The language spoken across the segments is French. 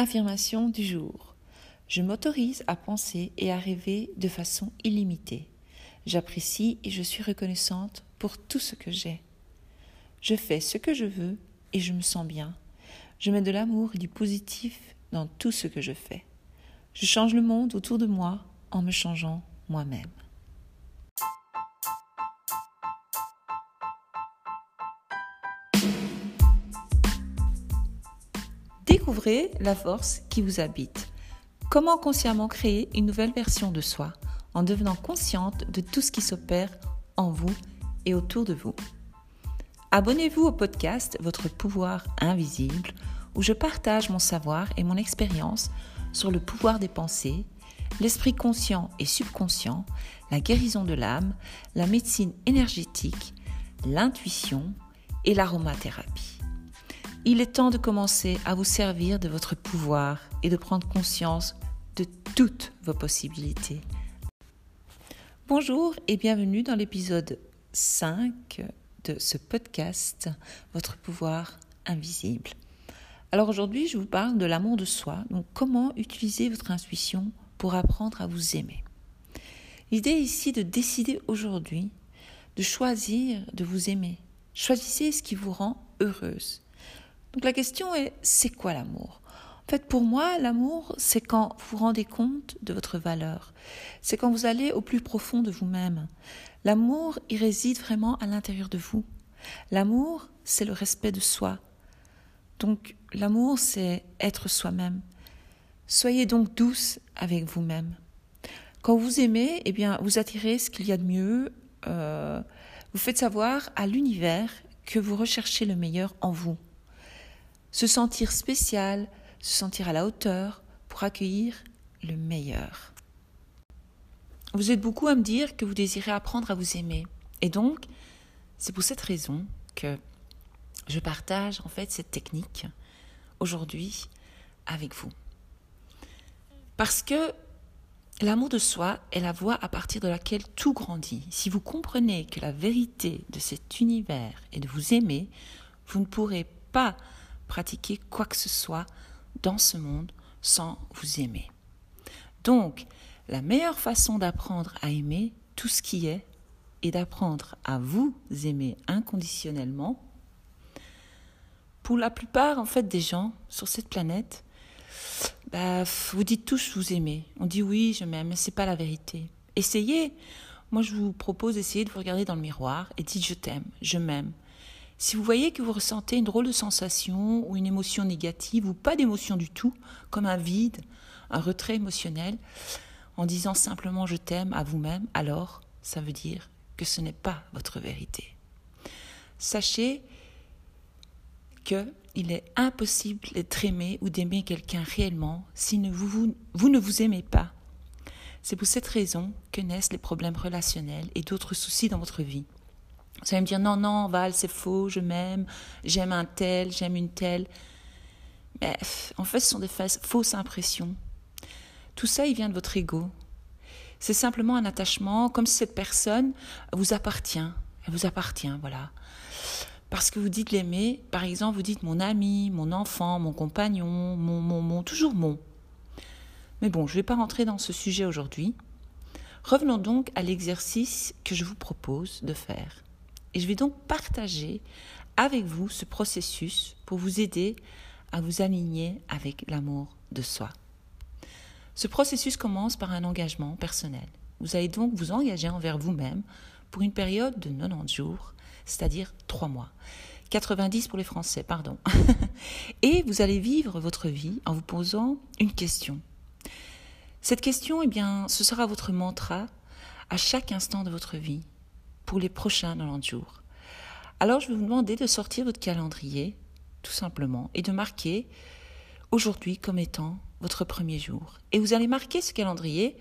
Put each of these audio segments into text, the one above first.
Affirmation du jour. Je m'autorise à penser et à rêver de façon illimitée. J'apprécie et je suis reconnaissante pour tout ce que j'ai. Je fais ce que je veux et je me sens bien. Je mets de l'amour et du positif dans tout ce que je fais. Je change le monde autour de moi en me changeant moi-même. Découvrez la force qui vous habite. Comment consciemment créer une nouvelle version de soi en devenant consciente de tout ce qui s'opère en vous et autour de vous. Abonnez-vous au podcast Votre pouvoir invisible où je partage mon savoir et mon expérience sur le pouvoir des pensées, l'esprit conscient et subconscient, la guérison de l'âme, la médecine énergétique, l'intuition et l'aromathérapie. Il est temps de commencer à vous servir de votre pouvoir et de prendre conscience de toutes vos possibilités. Bonjour et bienvenue dans l'épisode 5 de ce podcast, Votre pouvoir invisible. Alors aujourd'hui, je vous parle de l'amour de soi, donc comment utiliser votre intuition pour apprendre à vous aimer. L'idée ici de décider aujourd'hui de choisir de vous aimer. Choisissez ce qui vous rend heureuse. Donc la question est, c'est quoi l'amour? En fait, pour moi, l'amour, c'est quand vous vous rendez compte de votre valeur. C'est quand vous allez au plus profond de vous-même. L'amour, il réside vraiment à l'intérieur de vous. L'amour, c'est le respect de soi. Donc l'amour, c'est être soi-même. Soyez donc douce avec vous-même. Quand vous aimez, eh bien, vous attirez ce qu'il y a de mieux. Euh, vous faites savoir à l'univers que vous recherchez le meilleur en vous se sentir spécial, se sentir à la hauteur pour accueillir le meilleur. Vous êtes beaucoup à me dire que vous désirez apprendre à vous aimer. Et donc, c'est pour cette raison que je partage en fait cette technique aujourd'hui avec vous. Parce que l'amour de soi est la voie à partir de laquelle tout grandit. Si vous comprenez que la vérité de cet univers est de vous aimer, vous ne pourrez pas pratiquer quoi que ce soit dans ce monde sans vous aimer. Donc, la meilleure façon d'apprendre à aimer tout ce qui est et d'apprendre à vous aimer inconditionnellement, pour la plupart en fait des gens sur cette planète, bah, vous dites tous vous aimez. On dit oui, je m'aime, mais c'est pas la vérité. Essayez. Moi, je vous propose d'essayer de vous regarder dans le miroir et dites je t'aime, je m'aime. Si vous voyez que vous ressentez une drôle de sensation ou une émotion négative ou pas d'émotion du tout, comme un vide, un retrait émotionnel, en disant simplement je t'aime à vous-même, alors ça veut dire que ce n'est pas votre vérité. Sachez qu'il est impossible d'être aimé ou d'aimer quelqu'un réellement si vous, vous ne vous aimez pas. C'est pour cette raison que naissent les problèmes relationnels et d'autres soucis dans votre vie. Vous allez me dire non, non, Val, c'est faux, je m'aime, j'aime un tel, j'aime une telle. Mais en fait, ce sont des fausses impressions. Tout ça, il vient de votre ego. C'est simplement un attachement, comme si cette personne vous appartient. Elle vous appartient, voilà. Parce que vous dites l'aimer, par exemple, vous dites mon ami, mon enfant, mon compagnon, mon, mon, mon, toujours mon. Mais bon, je ne vais pas rentrer dans ce sujet aujourd'hui. Revenons donc à l'exercice que je vous propose de faire. Et je vais donc partager avec vous ce processus pour vous aider à vous aligner avec l'amour de soi. Ce processus commence par un engagement personnel. Vous allez donc vous engager envers vous-même pour une période de 90 jours, c'est-à-dire 3 mois. 90 pour les Français, pardon. Et vous allez vivre votre vie en vous posant une question. Cette question, eh bien, ce sera votre mantra à chaque instant de votre vie pour les prochains 90 jours. Alors je vais vous demander de sortir votre calendrier, tout simplement, et de marquer aujourd'hui comme étant votre premier jour. Et vous allez marquer ce calendrier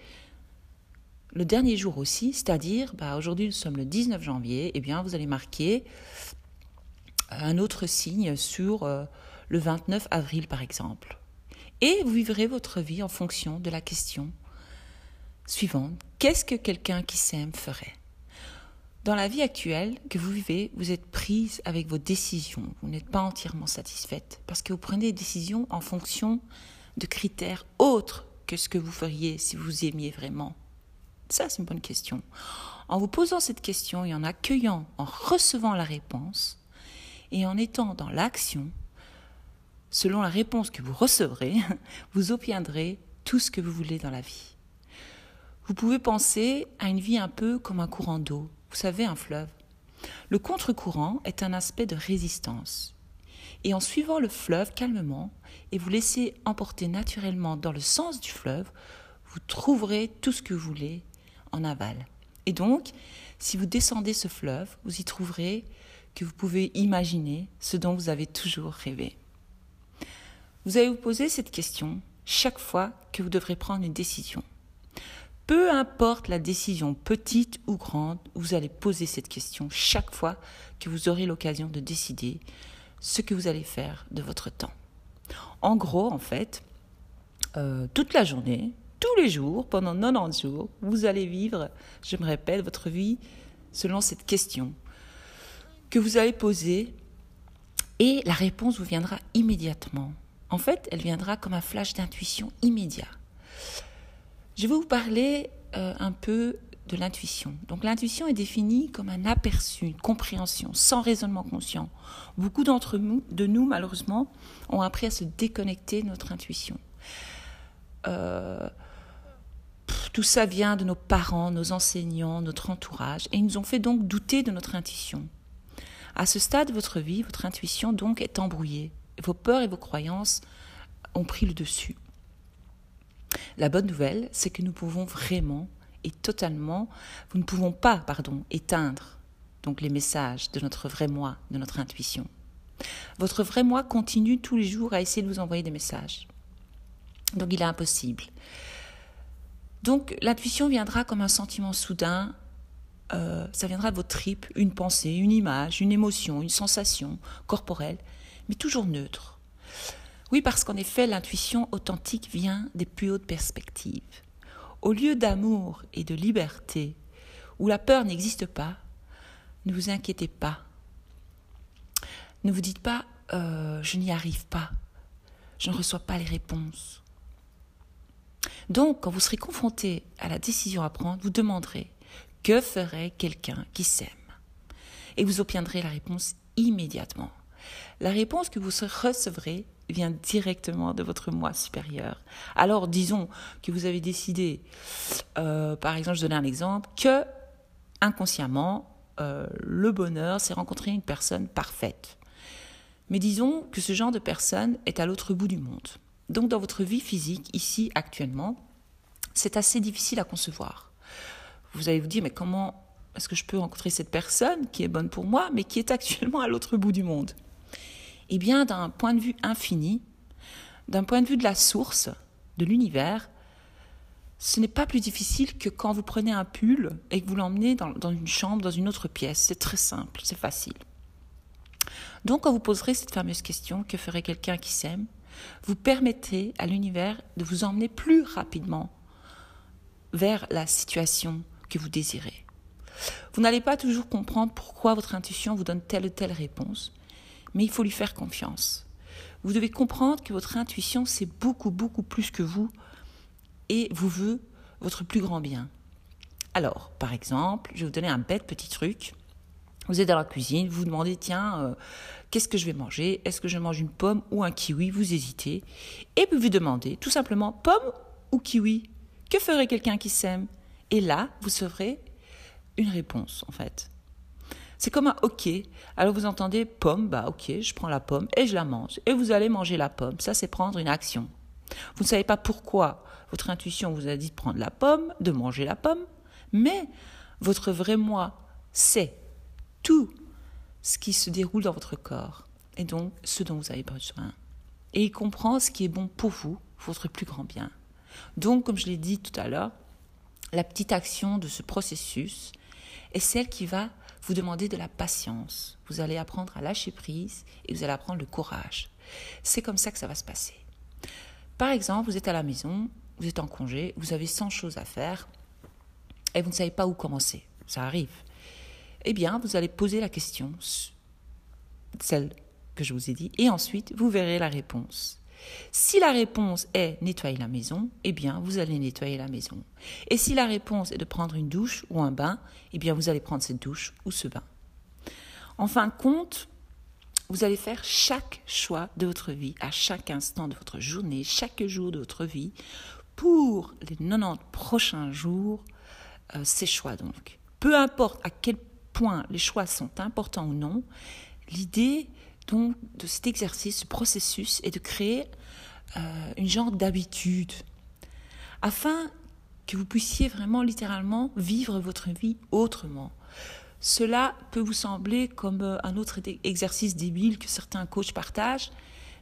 le dernier jour aussi, c'est-à-dire, bah, aujourd'hui nous sommes le 19 janvier, et eh bien vous allez marquer un autre signe sur euh, le 29 avril par exemple. Et vous vivrez votre vie en fonction de la question suivante. Qu'est-ce que quelqu'un qui s'aime ferait? Dans la vie actuelle que vous vivez, vous êtes prise avec vos décisions. Vous n'êtes pas entièrement satisfaite parce que vous prenez des décisions en fonction de critères autres que ce que vous feriez si vous aimiez vraiment Ça, c'est une bonne question. En vous posant cette question et en accueillant, en recevant la réponse, et en étant dans l'action, selon la réponse que vous recevrez, vous obtiendrez tout ce que vous voulez dans la vie. Vous pouvez penser à une vie un peu comme un courant d'eau, vous savez, un fleuve. Le contre-courant est un aspect de résistance. Et en suivant le fleuve calmement et vous laissez emporter naturellement dans le sens du fleuve, vous trouverez tout ce que vous voulez en aval. Et donc, si vous descendez ce fleuve, vous y trouverez que vous pouvez imaginer ce dont vous avez toujours rêvé. Vous allez vous poser cette question chaque fois que vous devrez prendre une décision. Importe la décision, petite ou grande, vous allez poser cette question chaque fois que vous aurez l'occasion de décider ce que vous allez faire de votre temps. En gros, en fait, euh, toute la journée, tous les jours, pendant 90 jours, vous allez vivre, je me répète, votre vie selon cette question que vous allez poser et la réponse vous viendra immédiatement. En fait, elle viendra comme un flash d'intuition immédiat. Je vais vous parler euh, un peu de l'intuition. Donc l'intuition est définie comme un aperçu, une compréhension, sans raisonnement conscient. Beaucoup d'entre nous, de nous, malheureusement, ont appris à se déconnecter de notre intuition. Euh, tout ça vient de nos parents, nos enseignants, notre entourage, et ils nous ont fait donc douter de notre intuition. À ce stade de votre vie, votre intuition donc est embrouillée. Vos peurs et vos croyances ont pris le dessus. La bonne nouvelle, c'est que nous pouvons vraiment et totalement, nous ne pouvons pas, pardon, éteindre donc les messages de notre vrai moi, de notre intuition. Votre vrai moi continue tous les jours à essayer de vous envoyer des messages. Donc il est impossible. Donc l'intuition viendra comme un sentiment soudain, euh, ça viendra de vos tripes, une pensée, une image, une émotion, une sensation corporelle, mais toujours neutre. Oui, parce qu'en effet, l'intuition authentique vient des plus hautes perspectives. Au lieu d'amour et de liberté, où la peur n'existe pas, ne vous inquiétez pas. Ne vous dites pas euh, je n'y arrive pas, je ne reçois pas les réponses. Donc, quand vous serez confronté à la décision à prendre, vous demanderez que ferait quelqu'un qui s'aime? Et vous obtiendrez la réponse immédiatement. La réponse que vous recevrez vient directement de votre moi supérieur. Alors disons que vous avez décidé, euh, par exemple, je donne un exemple, que inconsciemment, euh, le bonheur, c'est rencontrer une personne parfaite. Mais disons que ce genre de personne est à l'autre bout du monde. Donc dans votre vie physique, ici, actuellement, c'est assez difficile à concevoir. Vous allez vous dire, mais comment est-ce que je peux rencontrer cette personne qui est bonne pour moi, mais qui est actuellement à l'autre bout du monde? Eh bien, d'un point de vue infini, d'un point de vue de la source, de l'univers, ce n'est pas plus difficile que quand vous prenez un pull et que vous l'emmenez dans, une chambre, dans une autre pièce. C'est très simple, c'est facile. Donc, quand vous poserez cette fameuse question, que ferait quelqu'un qui s'aime Vous permettez à l'univers de vous emmener plus rapidement vers la situation que vous désirez. Vous n'allez pas toujours comprendre pourquoi votre intuition vous donne telle ou telle réponse, mais il faut lui faire confiance. Vous devez comprendre que votre intuition, c'est beaucoup, beaucoup plus que vous et vous veut votre plus grand bien. Alors, par exemple, je vais vous donner un bête petit truc. Vous êtes dans la cuisine, vous vous demandez, tiens, euh, qu'est-ce que je vais manger? Est-ce que je mange une pomme ou un kiwi? Vous hésitez. Et puis vous demandez tout simplement, pomme ou kiwi? Que ferait quelqu'un qui s'aime? Et là, vous saurez une réponse, en fait. C'est comme un OK. Alors vous entendez pomme, bah OK, je prends la pomme et je la mange. Et vous allez manger la pomme. Ça, c'est prendre une action. Vous ne savez pas pourquoi votre intuition vous a dit de prendre la pomme, de manger la pomme, mais votre vrai moi sait tout ce qui se déroule dans votre corps et donc ce dont vous avez besoin. Et il comprend ce qui est bon pour vous, votre plus grand bien. Donc, comme je l'ai dit tout à l'heure, la petite action de ce processus est celle qui va vous demandez de la patience. Vous allez apprendre à lâcher prise et vous allez apprendre le courage. C'est comme ça que ça va se passer. Par exemple, vous êtes à la maison, vous êtes en congé, vous avez 100 choses à faire et vous ne savez pas où commencer. Ça arrive. Eh bien, vous allez poser la question, celle que je vous ai dit, et ensuite, vous verrez la réponse. Si la réponse est nettoyer la maison, eh bien, vous allez nettoyer la maison. Et si la réponse est de prendre une douche ou un bain, eh bien, vous allez prendre cette douche ou ce bain. En fin de compte, vous allez faire chaque choix de votre vie, à chaque instant de votre journée, chaque jour de votre vie, pour les 90 prochains jours, euh, ces choix donc. Peu importe à quel point les choix sont importants ou non, l'idée donc de cet exercice, ce processus, est de créer euh, une genre d'habitude, afin que vous puissiez vraiment littéralement vivre votre vie autrement. Cela peut vous sembler comme euh, un autre exercice débile que certains coachs partagent,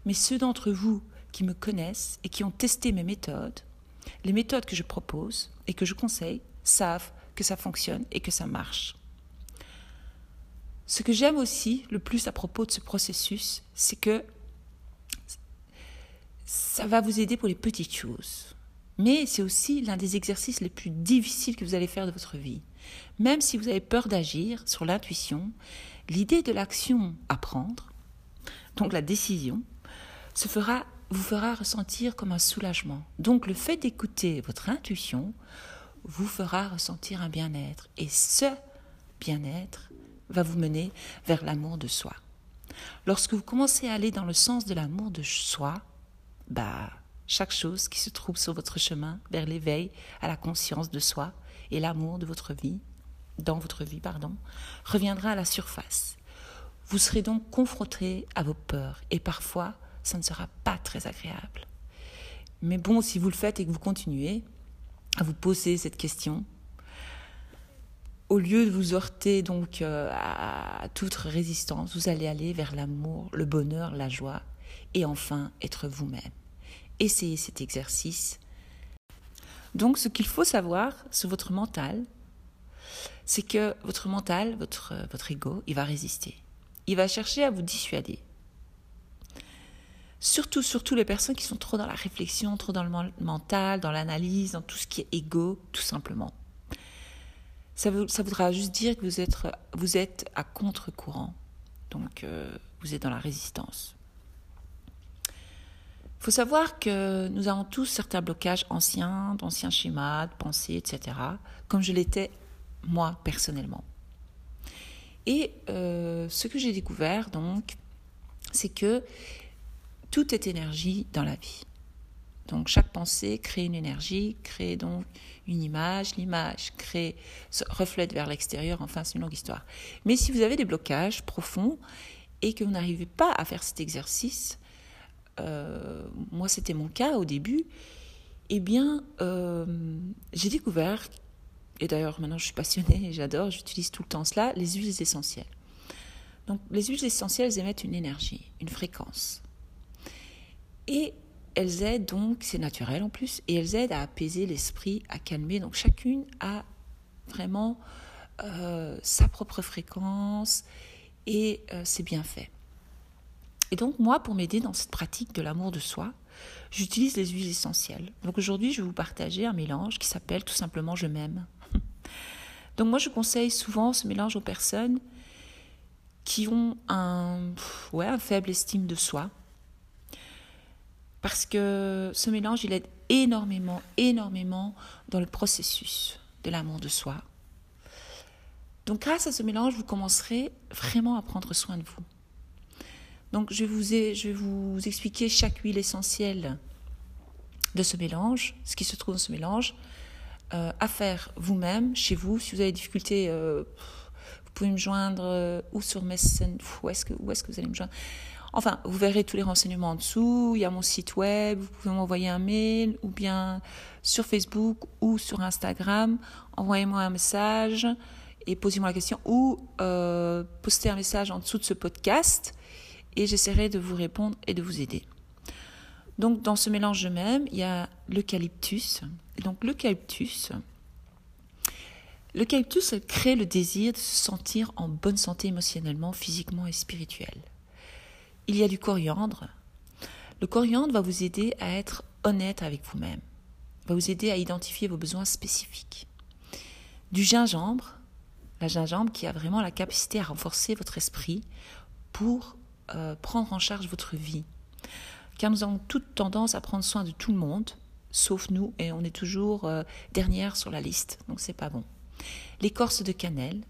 mais ceux d'entre vous qui me connaissent et qui ont testé mes méthodes, les méthodes que je propose et que je conseille, savent que ça fonctionne et que ça marche. Ce que j'aime aussi le plus à propos de ce processus, c'est que ça va vous aider pour les petites choses. Mais c'est aussi l'un des exercices les plus difficiles que vous allez faire de votre vie. Même si vous avez peur d'agir sur l'intuition, l'idée de l'action à prendre, donc la décision, fera, vous fera ressentir comme un soulagement. Donc le fait d'écouter votre intuition vous fera ressentir un bien-être. Et ce bien-être va vous mener vers l'amour de soi. Lorsque vous commencez à aller dans le sens de l'amour de soi, bah, chaque chose qui se trouve sur votre chemin vers l'éveil à la conscience de soi et l'amour de votre vie, dans votre vie, pardon, reviendra à la surface. Vous serez donc confronté à vos peurs et parfois ça ne sera pas très agréable. Mais bon, si vous le faites et que vous continuez à vous poser cette question, au lieu de vous heurter donc euh, à toute résistance, vous allez aller vers l'amour, le bonheur, la joie et enfin être vous-même. Essayez cet exercice. Donc ce qu'il faut savoir sur votre mental, c'est que votre mental, votre, votre ego, il va résister. Il va chercher à vous dissuader. Surtout, surtout les personnes qui sont trop dans la réflexion, trop dans le mental, dans l'analyse, dans tout ce qui est ego, tout simplement. Ça, voudra juste dire que vous êtes, vous êtes à contre-courant. Donc, euh, vous êtes dans la résistance. Il faut savoir que nous avons tous certains blocages anciens, d'anciens schémas, de pensées, etc., comme je l'étais moi personnellement. Et euh, ce que j'ai découvert, donc, c'est que tout est énergie dans la vie. Donc chaque pensée crée une énergie, crée donc une image, l'image crée, reflète vers l'extérieur, enfin c'est une longue histoire. Mais si vous avez des blocages profonds et que vous n'arrivez pas à faire cet exercice, euh, moi c'était mon cas au début, eh bien euh, j'ai découvert et d'ailleurs maintenant je suis passionnée j'adore, j'utilise tout le temps cela, les huiles essentielles. Donc les huiles essentielles émettent une énergie, une fréquence. Et elles aident donc, c'est naturel en plus, et elles aident à apaiser l'esprit, à calmer. Donc chacune a vraiment euh, sa propre fréquence et euh, c'est bien fait. Et donc moi, pour m'aider dans cette pratique de l'amour de soi, j'utilise les huiles essentielles. Donc aujourd'hui, je vais vous partager un mélange qui s'appelle tout simplement Je m'aime. Donc moi, je conseille souvent ce mélange aux personnes qui ont un, ouais, un faible estime de soi. Parce que ce mélange, il aide énormément, énormément dans le processus de l'amour de soi. Donc grâce à ce mélange, vous commencerez vraiment à prendre soin de vous. Donc je vous, je vais vous expliquer chaque huile essentielle de ce mélange, ce qui se trouve dans ce mélange, euh, à faire vous-même, chez vous. Si vous avez des difficultés, euh, vous pouvez me joindre euh, ou sur Messenger, où est-ce que, où est-ce que vous allez me joindre? Enfin, vous verrez tous les renseignements en dessous, il y a mon site web, vous pouvez m'envoyer un mail ou bien sur Facebook ou sur Instagram, envoyez-moi un message et posez-moi la question ou postez un message en dessous de ce podcast et j'essaierai de vous répondre et de vous aider. Donc dans ce mélange même, il y a l'eucalyptus. Donc l'eucalyptus, l'eucalyptus crée le désir de se sentir en bonne santé émotionnellement, physiquement et spirituelle. Il y a du coriandre. Le coriandre va vous aider à être honnête avec vous-même, va vous aider à identifier vos besoins spécifiques. Du gingembre, la gingembre qui a vraiment la capacité à renforcer votre esprit pour euh, prendre en charge votre vie. car nous avons toute tendance à prendre soin de tout le monde, sauf nous, et on est toujours euh, dernière sur la liste, donc c'est pas bon. L'écorce de cannelle.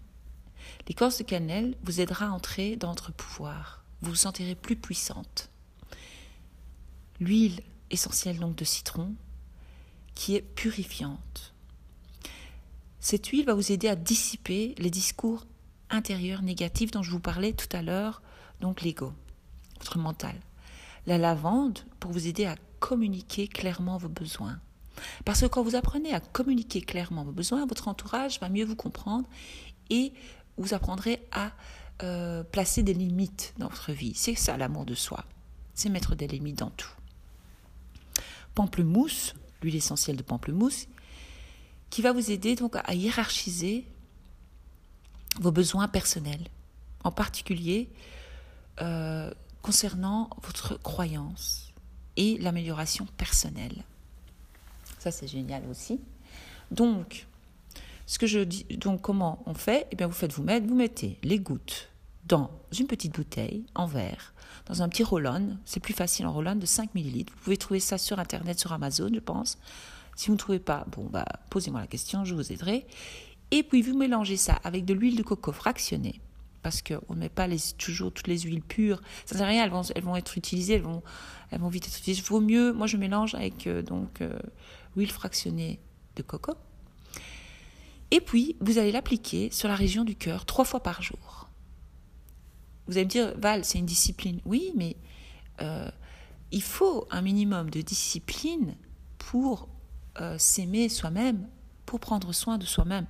L'écorce de cannelle vous aidera à entrer dans votre pouvoir. Vous vous sentirez plus puissante. L'huile essentielle donc de citron, qui est purifiante. Cette huile va vous aider à dissiper les discours intérieurs négatifs dont je vous parlais tout à l'heure, donc l'ego, votre mental. La lavande pour vous aider à communiquer clairement vos besoins. Parce que quand vous apprenez à communiquer clairement vos besoins, votre entourage va mieux vous comprendre et vous apprendrez à euh, placer des limites dans votre vie. C'est ça l'amour de soi. C'est mettre des limites dans tout. Pamplemousse, l'huile essentielle de pamplemousse, qui va vous aider donc à hiérarchiser vos besoins personnels, en particulier euh, concernant votre croyance et l'amélioration personnelle. Ça, c'est génial aussi. Donc, ce que je dis, donc comment on fait? Eh bien, vous faites vous mettre, vous mettez les gouttes dans une petite bouteille en verre, dans un petit roll-on. C'est plus facile en roll-on de 5 ml. Vous pouvez trouver ça sur Internet, sur Amazon, je pense. Si vous ne trouvez pas, bon, bah, posez-moi la question, je vous aiderai. Et puis, vous mélangez ça avec de l'huile de coco fractionnée parce qu'on ne met pas les, toujours toutes les huiles pures. Ça ne sert à rien, elles vont, elles vont être utilisées, elles vont, elles vont vite être utilisées. Il vaut mieux, moi je mélange avec euh, donc euh, huile fractionnée de coco. Et puis, vous allez l'appliquer sur la région du cœur trois fois par jour. Vous allez me dire, Val, c'est une discipline. Oui, mais euh, il faut un minimum de discipline pour s'aimer soi-même, pour prendre soin de soi-même.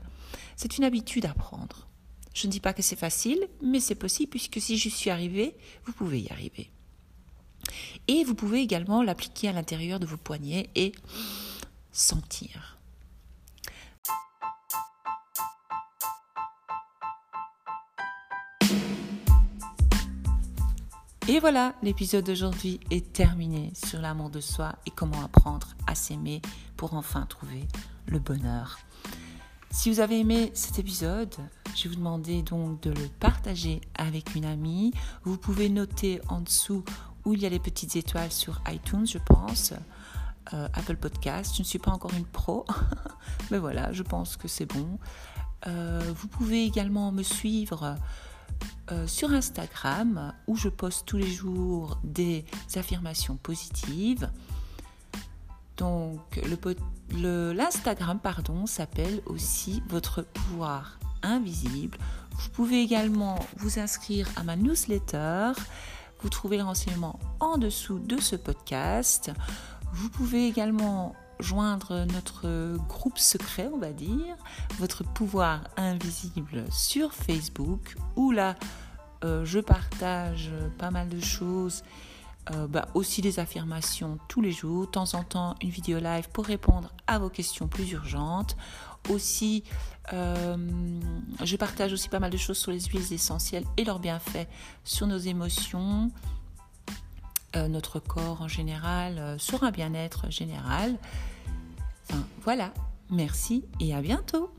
C'est une habitude à prendre. Je ne dis pas que c'est facile, mais c'est possible puisque si je suis arrivée, vous pouvez y arriver. Et vous pouvez également l'appliquer à l'intérieur de vos poignets et sentir. Et voilà, l'épisode d'aujourd'hui est terminé sur l'amour de soi et comment apprendre à s'aimer pour enfin trouver le bonheur. Si vous avez aimé cet épisode, je vais vous demander donc de le partager avec une amie. Vous pouvez noter en dessous où il y a les petites étoiles sur iTunes, je pense. Euh, Apple Podcast. Je ne suis pas encore une pro, mais voilà, je pense que c'est bon. Euh, vous pouvez également me suivre euh, sur Instagram où je poste tous les jours des affirmations positives. Donc l'Instagram pardon s'appelle aussi votre pouvoir invisible. Vous pouvez également vous inscrire à ma newsletter. Vous trouvez les renseignements en dessous de ce podcast. Vous pouvez également joindre notre groupe secret, on va dire, votre pouvoir invisible sur Facebook, où là, euh, je partage pas mal de choses, euh, bah, aussi des affirmations tous les jours, de temps en temps une vidéo live pour répondre à vos questions plus urgentes. Aussi, euh, je partage aussi pas mal de choses sur les huiles essentielles et leurs bienfaits sur nos émotions, notre corps en général, euh, sur un bien-être général. voilà, merci et à bientôt.